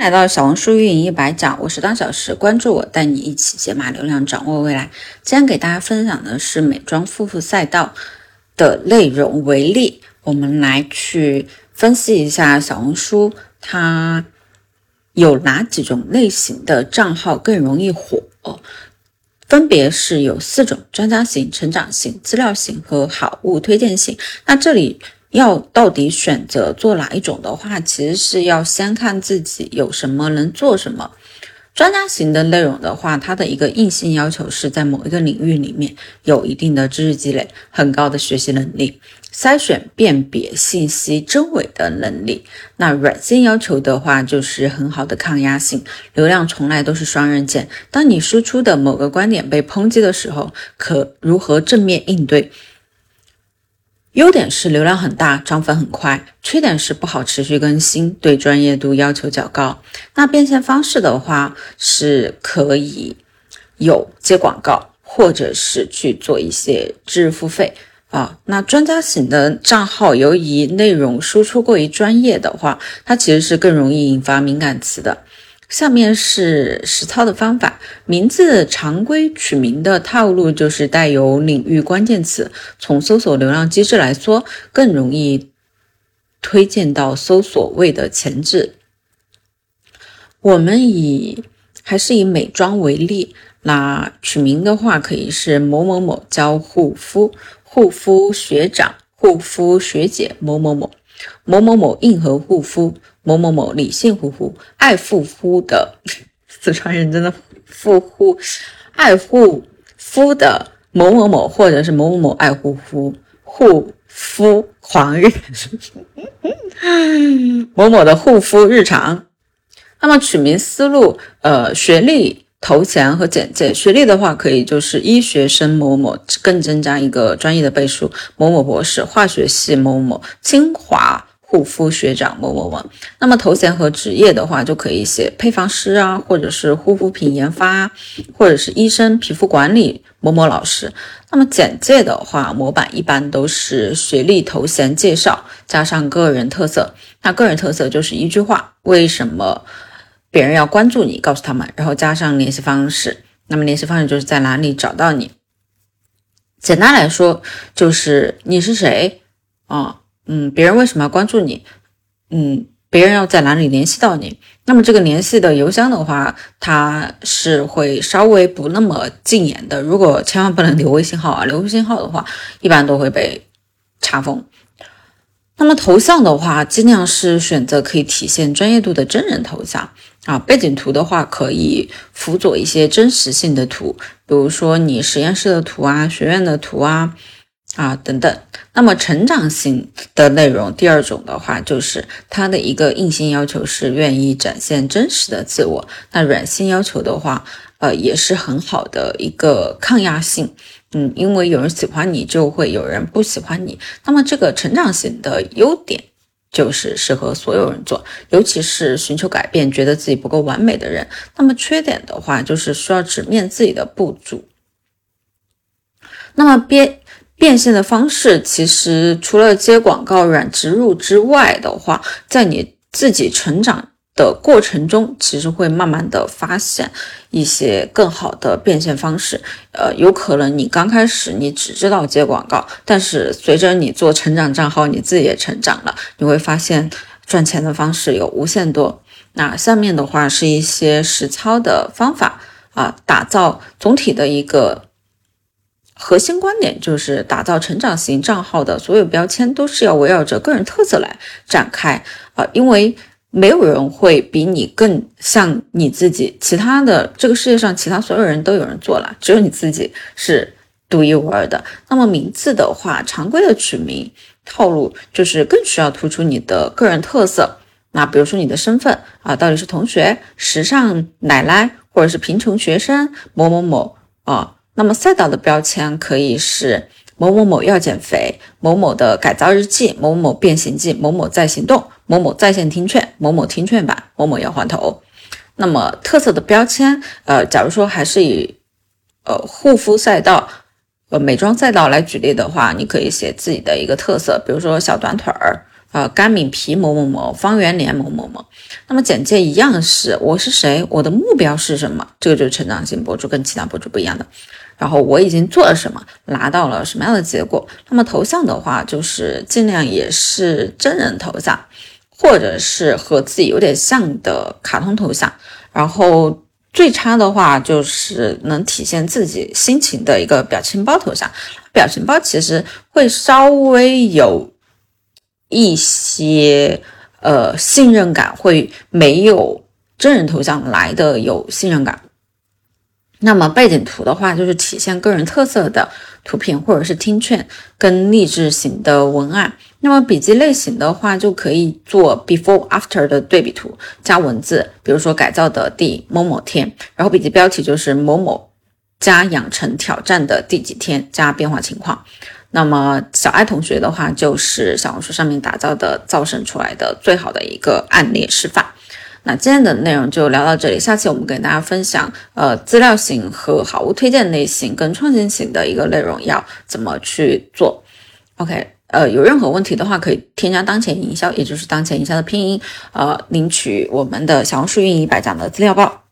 来到小红书运营一百讲，我是当小时，关注我，带你一起解码流量，掌握未来。今天给大家分享的是美妆护肤赛道的内容为例，我们来去分析一下小红书它有哪几种类型的账号更容易火，分别是有四种：专家型、成长型、资料型和好物推荐型。那这里。要到底选择做哪一种的话，其实是要先看自己有什么能做什么。专家型的内容的话，它的一个硬性要求是在某一个领域里面有一定的知识积累、很高的学习能力、筛选辨别信息真伪的能力。那软性要求的话，就是很好的抗压性。流量从来都是双刃剑，当你输出的某个观点被抨击的时候，可如何正面应对？优点是流量很大，涨粉很快；缺点是不好持续更新，对专业度要求较高。那变现方式的话，是可以有接广告，或者是去做一些知识付费啊。那专家型的账号，由于内容输出过于专业的话，它其实是更容易引发敏感词的。下面是实操的方法。名字常规取名的套路就是带有领域关键词，从搜索流量机制来说，更容易推荐到搜索位的前置。我们以还是以美妆为例，那取名的话可以是某某某教护肤，护肤学长，护肤学姐某某某。某某某硬核护肤，某某某理性护肤，爱护肤的 四川人真的护肤，爱护肤的某某某，或者是某某某爱护肤护肤狂热，某某的护肤日常。那么取名思路，呃，学历。头衔和简介，学历的话可以就是医学生某某，更增加一个专业的背书，某某博士，化学系某某，清华护肤学长某某某。那么头衔和职业的话，就可以写配方师啊，或者是护肤品研发，或者是医生皮肤管理某某老师。那么简介的话，模板一般都是学历、头衔、介绍加上个人特色。那个人特色就是一句话，为什么？别人要关注你，告诉他们，然后加上联系方式。那么联系方式就是在哪里找到你？简单来说，就是你是谁啊？嗯，别人为什么要关注你？嗯，别人要在哪里联系到你？那么这个联系的邮箱的话，它是会稍微不那么禁言的。如果千万不能留微信号啊，留微信号的话，一般都会被查封。那么头像的话，尽量是选择可以体现专业度的真人头像啊。背景图的话，可以辅佐一些真实性的图，比如说你实验室的图啊、学院的图啊啊等等。那么成长型的内容，第二种的话，就是它的一个硬性要求是愿意展现真实的自我。那软性要求的话，呃，也是很好的一个抗压性。嗯，因为有人喜欢你，就会有人不喜欢你。那么这个成长型的优点就是适合所有人做，尤其是寻求改变、觉得自己不够完美的人。那么缺点的话，就是需要直面自己的不足。那么边变现的方式，其实除了接广告、软植入之外的话，在你自己成长。的过程中，其实会慢慢的发现一些更好的变现方式。呃，有可能你刚开始你只知道接广告，但是随着你做成长账号，你自己也成长了，你会发现赚钱的方式有无限多。那下面的话是一些实操的方法啊，打造总体的一个核心观点就是打造成长型账号的所有标签都是要围绕着个人特色来展开啊，因为。没有人会比你更像你自己，其他的这个世界上其他所有人都有人做了，只有你自己是独一无二的。那么名字的话，常规的取名套路就是更需要突出你的个人特色。那比如说你的身份啊，到底是同学、时尚奶奶，或者是贫穷学生某某某啊？那么赛道的标签可以是。某某某要减肥，某某的改造日记，某某变形记，某某在行动，某某在线听劝，某某听劝版，某某要换头。那么特色的标签，呃，假如说还是以呃护肤赛道、呃美妆赛道来举例的话，你可以写自己的一个特色，比如说小短腿儿呃，甘敏皮某某某，方圆莲某某某。那么简介一样是我是谁，我的目标是什么？这个就是成长型博主跟其他博主不一样的。然后我已经做了什么，拿到了什么样的结果？那么头像的话，就是尽量也是真人头像，或者是和自己有点像的卡通头像。然后最差的话就是能体现自己心情的一个表情包头像。表情包其实会稍微有一些呃信任感，会没有真人头像来的有信任感。那么背景图的话，就是体现个人特色的图片或者是听劝跟励志型的文案。那么笔记类型的话，就可以做 before after 的对比图加文字，比如说改造的第某某天，然后笔记标题就是某某加养成挑战的第几天加变化情况。那么小爱同学的话，就是小红书上面打造的造神出来的最好的一个案例示范。那今天的内容就聊到这里，下期我们给大家分享，呃，资料型和好物推荐类型跟创新型的一个内容要怎么去做。OK，呃，有任何问题的话，可以添加当前营销，也就是当前营销的拼音，呃，领取我们的小红书运营百讲的资料包。